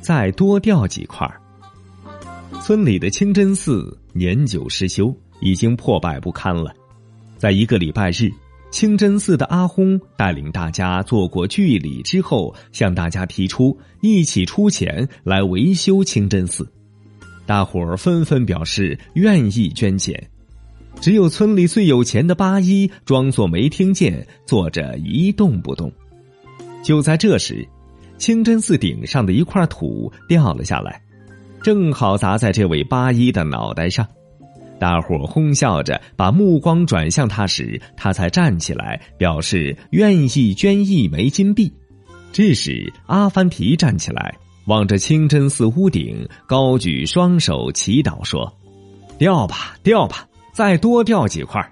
再多掉几块。村里的清真寺年久失修，已经破败不堪了。在一个礼拜日，清真寺的阿訇带领大家做过聚礼之后，向大家提出一起出钱来维修清真寺。大伙儿纷纷表示愿意捐钱，只有村里最有钱的八一装作没听见，坐着一动不动。就在这时，清真寺顶上的一块土掉了下来。正好砸在这位八一的脑袋上，大伙哄笑着把目光转向他时，他才站起来表示愿意捐一枚金币。这时，阿凡提站起来，望着清真寺屋顶，高举双手祈祷说：“掉吧，掉吧，再多掉几块。”